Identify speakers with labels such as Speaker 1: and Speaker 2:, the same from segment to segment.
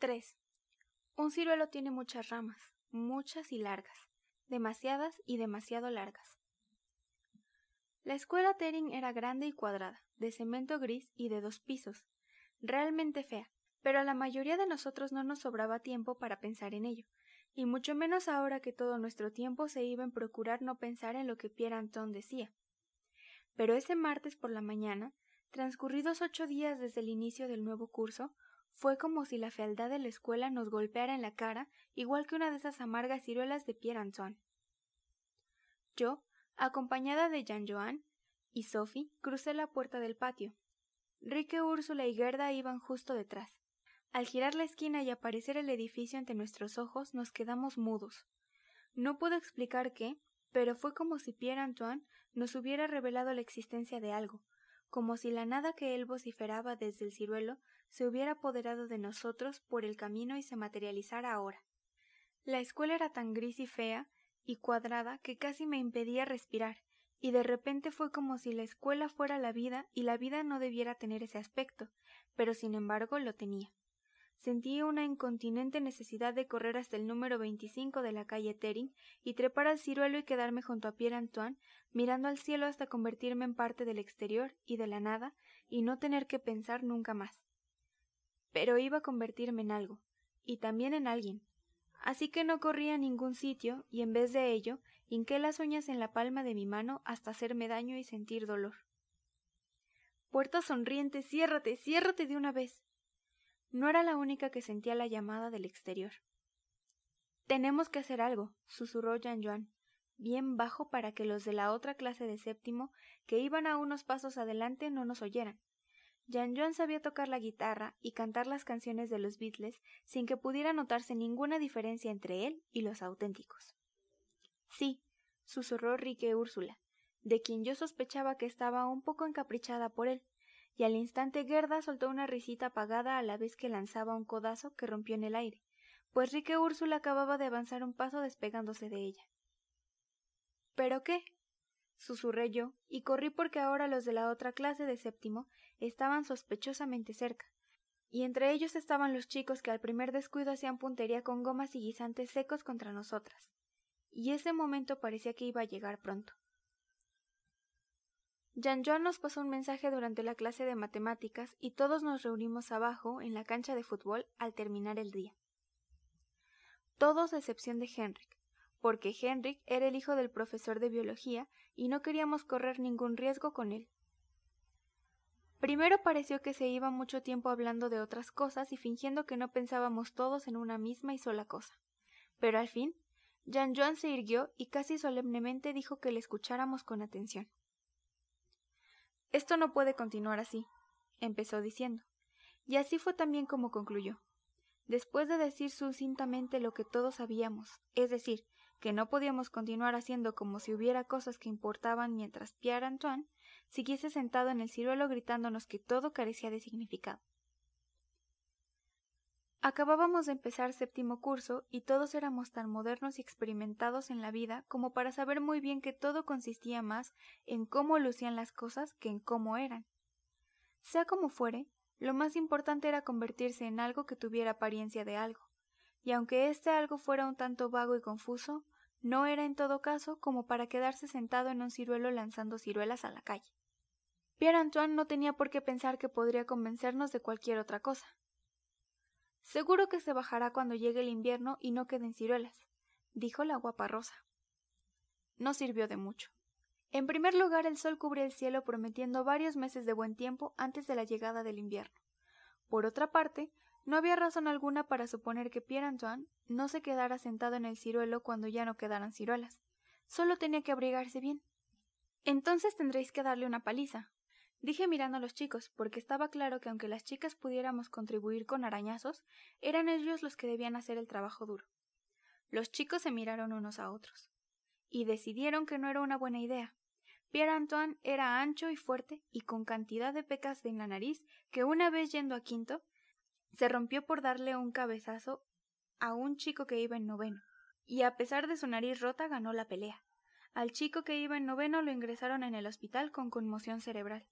Speaker 1: 3. Un ciruelo tiene muchas ramas, muchas y largas, demasiadas y demasiado largas. La escuela Tering era grande y cuadrada, de cemento gris y de dos pisos, realmente fea, pero a la mayoría de nosotros no nos sobraba tiempo para pensar en ello, y mucho menos ahora que todo nuestro tiempo se iba en procurar no pensar en lo que Pierre Anton decía. Pero ese martes por la mañana, transcurridos ocho días desde el inicio del nuevo curso, fue como si la fealdad de la escuela nos golpeara en la cara, igual que una de esas amargas ciruelas de Pierre Antoine. Yo, acompañada de Jean Joan y Sophie, crucé la puerta del patio. Rique, Úrsula y Gerda iban justo detrás. Al girar la esquina y aparecer el edificio ante nuestros ojos, nos quedamos mudos. No puedo explicar qué, pero fue como si Pierre Antoine nos hubiera revelado la existencia de algo, como si la nada que él vociferaba desde el ciruelo se hubiera apoderado de nosotros por el camino y se materializara ahora. La escuela era tan gris y fea y cuadrada que casi me impedía respirar, y de repente fue como si la escuela fuera la vida y la vida no debiera tener ese aspecto, pero sin embargo lo tenía. Sentí una incontinente necesidad de correr hasta el número 25 de la calle Tering y trepar al ciruelo y quedarme junto a Pierre Antoine, mirando al cielo hasta convertirme en parte del exterior y de la nada y no tener que pensar nunca más. Pero iba a convertirme en algo, y también en alguien. Así que no corrí a ningún sitio y en vez de ello hinqué las uñas en la palma de mi mano hasta hacerme daño y sentir dolor. Puerta sonriente, ciérrate, ciérrate de una vez. No era la única que sentía la llamada del exterior. Tenemos que hacer algo, susurró Jean Joan, bien bajo para que los de la otra clase de séptimo, que iban a unos pasos adelante, no nos oyeran. Jean Joan sabía tocar la guitarra y cantar las canciones de los Beatles sin que pudiera notarse ninguna diferencia entre él y los auténticos. Sí, susurró Rique Úrsula, de quien yo sospechaba que estaba un poco encaprichada por él, y al instante Gerda soltó una risita apagada a la vez que lanzaba un codazo que rompió en el aire, pues Rique Úrsula acababa de avanzar un paso despegándose de ella. ¿Pero qué? susurré yo, y corrí porque ahora los de la otra clase de séptimo estaban sospechosamente cerca, y entre ellos estaban los chicos que al primer descuido hacían puntería con gomas y guisantes secos contra nosotras. Y ese momento parecía que iba a llegar pronto. Jean Joan nos pasó un mensaje durante la clase de matemáticas y todos nos reunimos abajo en la cancha de fútbol al terminar el día. Todos a excepción de Henrik, porque Henrik era el hijo del profesor de biología y no queríamos correr ningún riesgo con él. Primero pareció que se iba mucho tiempo hablando de otras cosas y fingiendo que no pensábamos todos en una misma y sola cosa. Pero al fin, Jean Joan se irguió y casi solemnemente dijo que le escucháramos con atención. Esto no puede continuar así, empezó diciendo. Y así fue también como concluyó. Después de decir sucintamente lo que todos sabíamos, es decir, que no podíamos continuar haciendo como si hubiera cosas que importaban mientras Pierre Antoine siguiese sentado en el ciruelo gritándonos que todo carecía de significado. Acabábamos de empezar séptimo curso y todos éramos tan modernos y experimentados en la vida como para saber muy bien que todo consistía más en cómo lucían las cosas que en cómo eran. Sea como fuere, lo más importante era convertirse en algo que tuviera apariencia de algo, y aunque este algo fuera un tanto vago y confuso, no era en todo caso como para quedarse sentado en un ciruelo lanzando ciruelas a la calle. Pierre Antoine no tenía por qué pensar que podría convencernos de cualquier otra cosa. Seguro que se bajará cuando llegue el invierno y no queden ciruelas, dijo la guapa Rosa. No sirvió de mucho. En primer lugar, el sol cubría el cielo prometiendo varios meses de buen tiempo antes de la llegada del invierno. Por otra parte, no había razón alguna para suponer que Pierre Antoine no se quedara sentado en el ciruelo cuando ya no quedaran ciruelas. Solo tenía que abrigarse bien. Entonces tendréis que darle una paliza, Dije mirando a los chicos, porque estaba claro que aunque las chicas pudiéramos contribuir con arañazos, eran ellos los que debían hacer el trabajo duro. Los chicos se miraron unos a otros, y decidieron que no era una buena idea. Pierre Antoine era ancho y fuerte y con cantidad de pecas en la nariz que una vez yendo a quinto, se rompió por darle un cabezazo a un chico que iba en noveno, y a pesar de su nariz rota ganó la pelea. Al chico que iba en noveno lo ingresaron en el hospital con conmoción cerebral.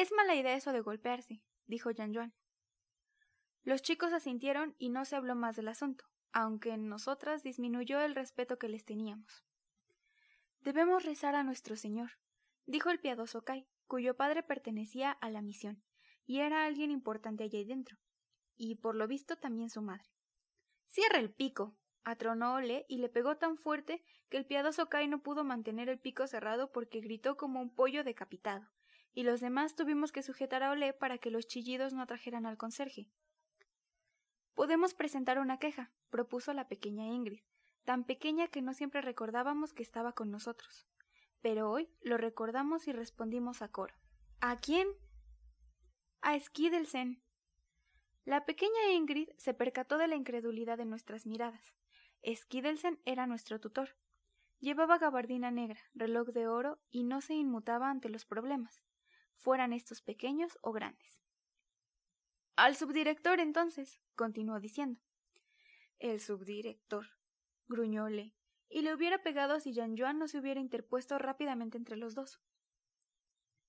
Speaker 1: Es mala idea eso de golpearse, dijo Jean Joan. Los chicos asintieron y no se habló más del asunto, aunque en nosotras disminuyó el respeto que les teníamos. Debemos rezar a nuestro Señor, dijo el piadoso Kai, cuyo padre pertenecía a la misión, y era alguien importante allí dentro, y por lo visto también su madre. Cierra el pico. atronó Ole y le pegó tan fuerte que el piadoso Kai no pudo mantener el pico cerrado porque gritó como un pollo decapitado, y los demás tuvimos que sujetar a Ole para que los chillidos no atrajeran al conserje. Podemos presentar una queja, propuso la pequeña Ingrid, tan pequeña que no siempre recordábamos que estaba con nosotros. Pero hoy lo recordamos y respondimos a coro. ¿A quién? A Skidelsen. La pequeña Ingrid se percató de la incredulidad de nuestras miradas. Skidelsen era nuestro tutor. Llevaba gabardina negra, reloj de oro y no se inmutaba ante los problemas, fueran estos pequeños o grandes. Al subdirector, entonces, continuó diciendo. El subdirector, gruñóle, y le hubiera pegado si Jean Joan no se hubiera interpuesto rápidamente entre los dos.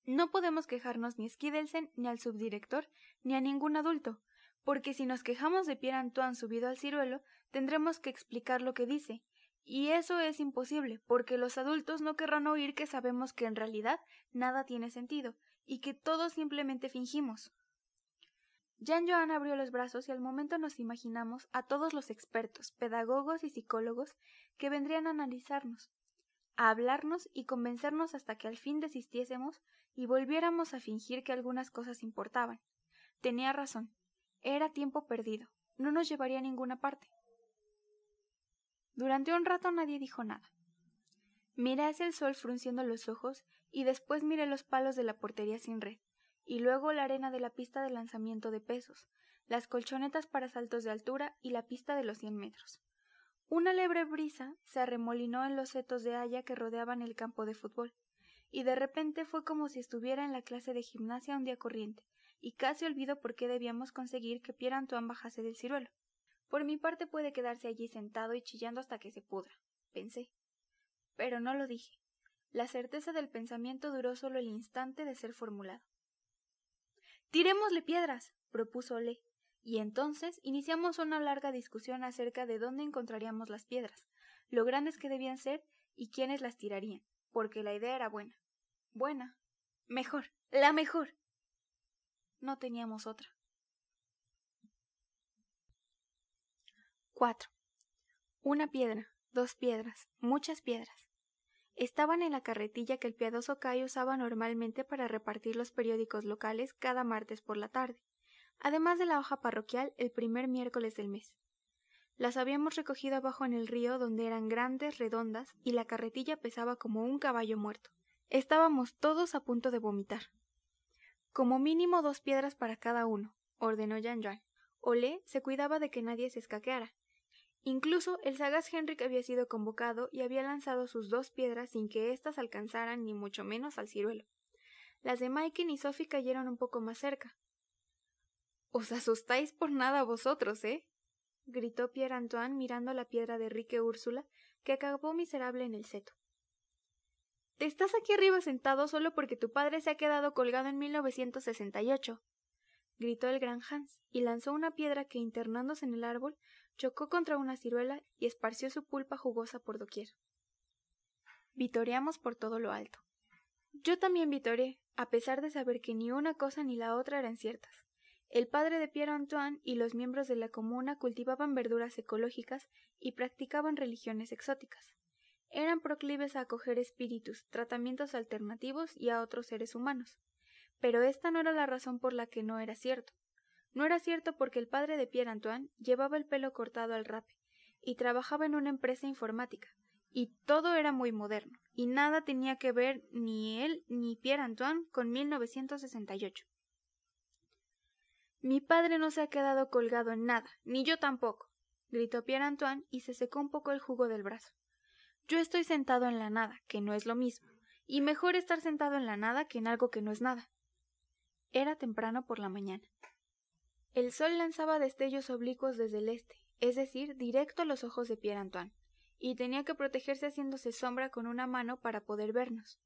Speaker 1: No podemos quejarnos ni a Skidelsen, ni al subdirector, ni a ningún adulto, porque si nos quejamos de Pierre Antoine subido al ciruelo, tendremos que explicar lo que dice, y eso es imposible, porque los adultos no querrán oír que sabemos que en realidad nada tiene sentido, y que todos simplemente fingimos. Jean Joan abrió los brazos y al momento nos imaginamos a todos los expertos, pedagogos y psicólogos que vendrían a analizarnos, a hablarnos y convencernos hasta que al fin desistiésemos y volviéramos a fingir que algunas cosas importaban. Tenía razón. Era tiempo perdido. No nos llevaría a ninguna parte. Durante un rato nadie dijo nada. Miré hacia el sol frunciendo los ojos y después miré los palos de la portería sin red y luego la arena de la pista de lanzamiento de pesos, las colchonetas para saltos de altura y la pista de los cien metros. Una lebre brisa se arremolinó en los setos de haya que rodeaban el campo de fútbol, y de repente fue como si estuviera en la clase de gimnasia un día corriente, y casi olvido por qué debíamos conseguir que Pierre Antoine bajase del ciruelo. Por mi parte puede quedarse allí sentado y chillando hasta que se pudra, pensé. Pero no lo dije. La certeza del pensamiento duró solo el instante de ser formulado. Tirémosle piedras, propuso Le, y entonces iniciamos una larga discusión acerca de dónde encontraríamos las piedras, lo grandes que debían ser y quiénes las tirarían, porque la idea era buena. Buena. Mejor. La mejor. No teníamos otra. 4. Una piedra, dos piedras, muchas piedras. Estaban en la carretilla que el piadoso Kai usaba normalmente para repartir los periódicos locales cada martes por la tarde, además de la hoja parroquial el primer miércoles del mes. Las habíamos recogido abajo en el río donde eran grandes, redondas, y la carretilla pesaba como un caballo muerto. Estábamos todos a punto de vomitar. Como mínimo dos piedras para cada uno, ordenó Jean. Olé se cuidaba de que nadie se escaqueara, Incluso el sagaz Henrik había sido convocado y había lanzado sus dos piedras sin que éstas alcanzaran ni mucho menos al ciruelo. Las de Maiken y Sophie cayeron un poco más cerca. Os asustáis por nada vosotros, ¿eh? gritó Pierre Antoine mirando la piedra de Rique Úrsula, que acabó miserable en el seto. Te estás aquí arriba sentado solo porque tu padre se ha quedado colgado en 1968, gritó el gran Hans, y lanzó una piedra que, internándose en el árbol, chocó contra una ciruela y esparció su pulpa jugosa por doquier. Vitoreamos por todo lo alto. Yo también vitoreé, a pesar de saber que ni una cosa ni la otra eran ciertas. El padre de Pierre Antoine y los miembros de la comuna cultivaban verduras ecológicas y practicaban religiones exóticas. Eran proclives a acoger espíritus, tratamientos alternativos y a otros seres humanos. Pero esta no era la razón por la que no era cierto. No era cierto porque el padre de Pierre Antoine llevaba el pelo cortado al rape y trabajaba en una empresa informática, y todo era muy moderno, y nada tenía que ver ni él ni Pierre Antoine con 1968. Mi padre no se ha quedado colgado en nada, ni yo tampoco, gritó Pierre Antoine y se secó un poco el jugo del brazo. Yo estoy sentado en la nada, que no es lo mismo, y mejor estar sentado en la nada que en algo que no es nada. Era temprano por la mañana. El sol lanzaba destellos oblicuos desde el este, es decir, directo a los ojos de Pierre Antoine, y tenía que protegerse haciéndose sombra con una mano para poder vernos.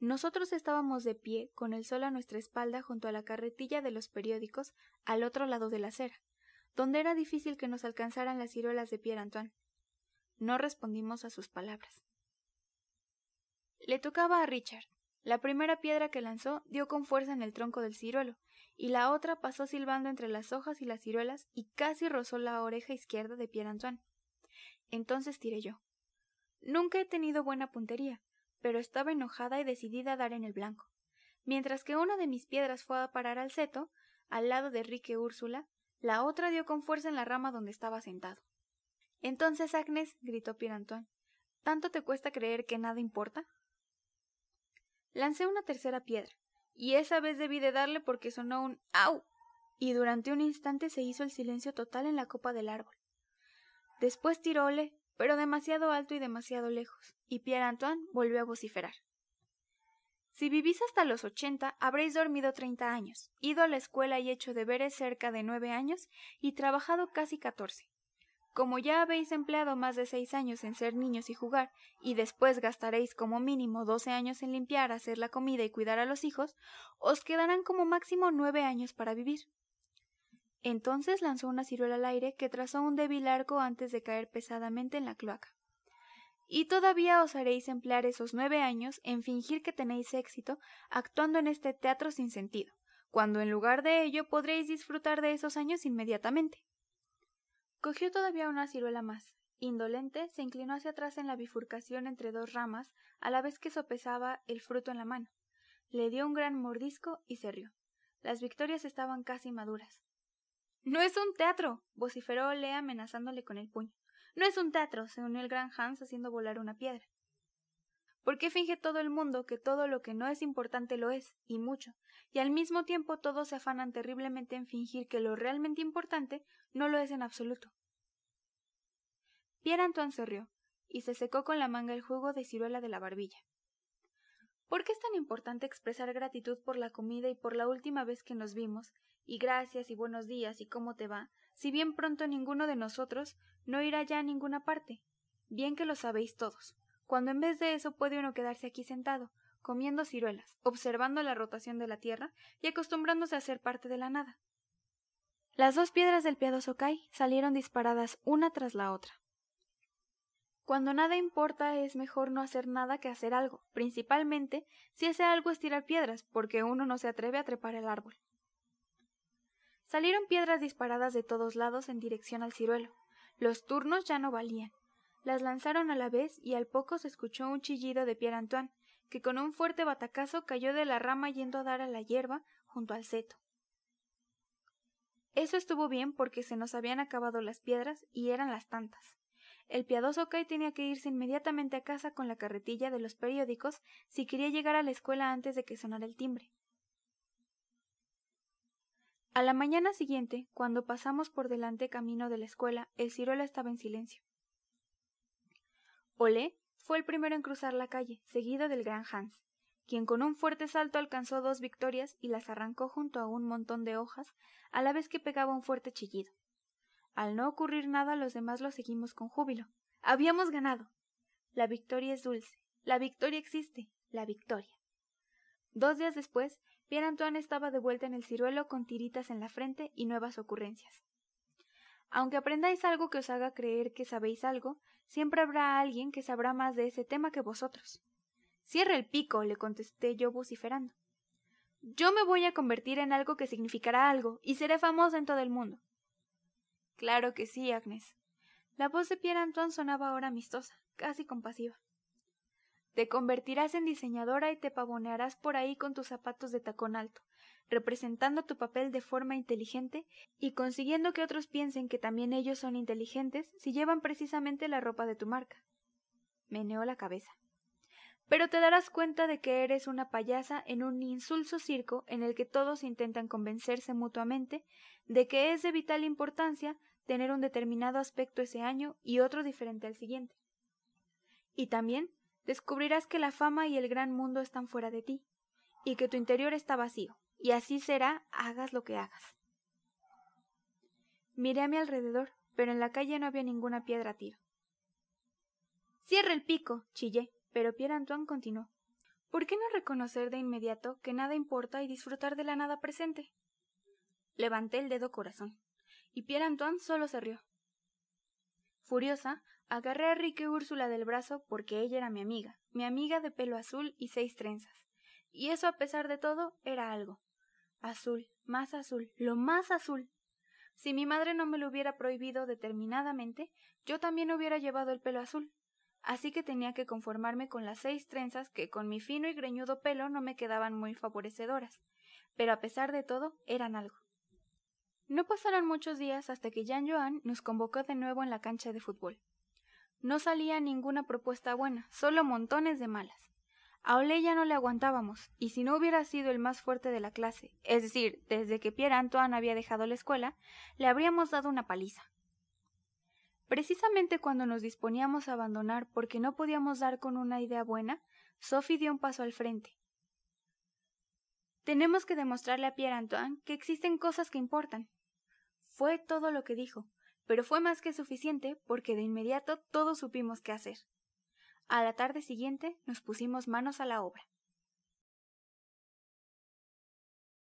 Speaker 1: Nosotros estábamos de pie, con el sol a nuestra espalda junto a la carretilla de los periódicos, al otro lado de la acera, donde era difícil que nos alcanzaran las ciruelas de Pierre Antoine. No respondimos a sus palabras. Le tocaba a Richard. La primera piedra que lanzó dio con fuerza en el tronco del ciruelo, y la otra pasó silbando entre las hojas y las ciruelas y casi rozó la oreja izquierda de Pierre Antoine. Entonces tiré yo. Nunca he tenido buena puntería, pero estaba enojada y decidida a dar en el blanco. Mientras que una de mis piedras fue a parar al seto, al lado de Rique Úrsula, la otra dio con fuerza en la rama donde estaba sentado. Entonces, Agnes, gritó Pierre Antoine, ¿tanto te cuesta creer que nada importa? Lancé una tercera piedra, y esa vez debí de darle porque sonó un ¡au! y durante un instante se hizo el silencio total en la copa del árbol. Después tiróle, pero demasiado alto y demasiado lejos, y Pierre Antoine volvió a vociferar. Si vivís hasta los ochenta, habréis dormido treinta años, ido a la escuela y hecho deberes cerca de nueve años, y trabajado casi catorce. Como ya habéis empleado más de seis años en ser niños y jugar, y después gastaréis como mínimo doce años en limpiar, hacer la comida y cuidar a los hijos, os quedarán como máximo nueve años para vivir. Entonces lanzó una ciruela al aire que trazó un débil arco antes de caer pesadamente en la cloaca. Y todavía os haréis emplear esos nueve años en fingir que tenéis éxito actuando en este teatro sin sentido, cuando en lugar de ello podréis disfrutar de esos años inmediatamente. Cogió todavía una ciruela más. Indolente, se inclinó hacia atrás en la bifurcación entre dos ramas, a la vez que sopesaba el fruto en la mano. Le dio un gran mordisco y se rió. Las victorias estaban casi maduras. No es un teatro. vociferó Lea amenazándole con el puño. No es un teatro, se unió el gran Hans haciendo volar una piedra. ¿Por qué finge todo el mundo que todo lo que no es importante lo es, y mucho, y al mismo tiempo todos se afanan terriblemente en fingir que lo realmente importante no lo es en absoluto? Pierre Antoine se rió, y se secó con la manga el jugo de ciruela de la barbilla. ¿Por qué es tan importante expresar gratitud por la comida y por la última vez que nos vimos, y gracias y buenos días y cómo te va, si bien pronto ninguno de nosotros no irá ya a ninguna parte. Bien que lo sabéis todos, cuando en vez de eso puede uno quedarse aquí sentado, comiendo ciruelas, observando la rotación de la tierra y acostumbrándose a ser parte de la nada. Las dos piedras del piadoso Kai salieron disparadas una tras la otra. Cuando nada importa es mejor no hacer nada que hacer algo, principalmente si ese algo es tirar piedras, porque uno no se atreve a trepar el árbol. Salieron piedras disparadas de todos lados en dirección al ciruelo. Los turnos ya no valían. Las lanzaron a la vez y al poco se escuchó un chillido de Pierre Antoine, que con un fuerte batacazo cayó de la rama yendo a dar a la hierba junto al seto. Eso estuvo bien porque se nos habían acabado las piedras y eran las tantas. El piadoso Kai tenía que irse inmediatamente a casa con la carretilla de los periódicos si quería llegar a la escuela antes de que sonara el timbre. A la mañana siguiente, cuando pasamos por delante camino de la escuela, el ciruelo estaba en silencio. Olé fue el primero en cruzar la calle, seguido del gran Hans, quien con un fuerte salto alcanzó dos victorias y las arrancó junto a un montón de hojas, a la vez que pegaba un fuerte chillido. Al no ocurrir nada, los demás lo seguimos con júbilo. Habíamos ganado. La victoria es dulce. La victoria existe. La victoria. Dos días después, Pierre Antoine estaba de vuelta en el ciruelo con tiritas en la frente y nuevas ocurrencias. Aunque aprendáis algo que os haga creer que sabéis algo, siempre habrá alguien que sabrá más de ese tema que vosotros. Cierre el pico, le contesté yo vociferando. Yo me voy a convertir en algo que significará algo, y seré famosa en todo el mundo. Claro que sí, Agnes. La voz de Pierre Antoine sonaba ahora amistosa, casi compasiva. Te convertirás en diseñadora y te pavonearás por ahí con tus zapatos de tacón alto, representando tu papel de forma inteligente y consiguiendo que otros piensen que también ellos son inteligentes si llevan precisamente la ropa de tu marca. Meneó la cabeza. Pero te darás cuenta de que eres una payasa en un insulso circo en el que todos intentan convencerse mutuamente de que es de vital importancia tener un determinado aspecto ese año y otro diferente al siguiente. Y también descubrirás que la fama y el gran mundo están fuera de ti, y que tu interior está vacío, y así será hagas lo que hagas. Miré a mi alrededor, pero en la calle no había ninguna piedra a tiro. Cierra el pico, chillé, pero Pierre Antoine continuó. ¿Por qué no reconocer de inmediato que nada importa y disfrutar de la nada presente? Levanté el dedo corazón, y Pierre Antoine solo se rió. Furiosa, agarré a Rique Úrsula del brazo porque ella era mi amiga, mi amiga de pelo azul y seis trenzas. Y eso a pesar de todo era algo. Azul, más azul, lo más azul. Si mi madre no me lo hubiera prohibido determinadamente, yo también hubiera llevado el pelo azul. Así que tenía que conformarme con las seis trenzas que con mi fino y greñudo pelo no me quedaban muy favorecedoras, pero a pesar de todo eran algo. No pasaron muchos días hasta que Jean Joan nos convocó de nuevo en la cancha de fútbol. No salía ninguna propuesta buena, solo montones de malas. A Ole ya no le aguantábamos, y si no hubiera sido el más fuerte de la clase, es decir, desde que Pierre Antoine había dejado la escuela, le habríamos dado una paliza. Precisamente cuando nos disponíamos a abandonar porque no podíamos dar con una idea buena, Sophie dio un paso al frente. Tenemos que demostrarle a Pierre Antoine que existen cosas que importan. Fue todo lo que dijo, pero fue más que suficiente porque de inmediato todos supimos qué hacer. A la tarde siguiente nos pusimos manos a la obra.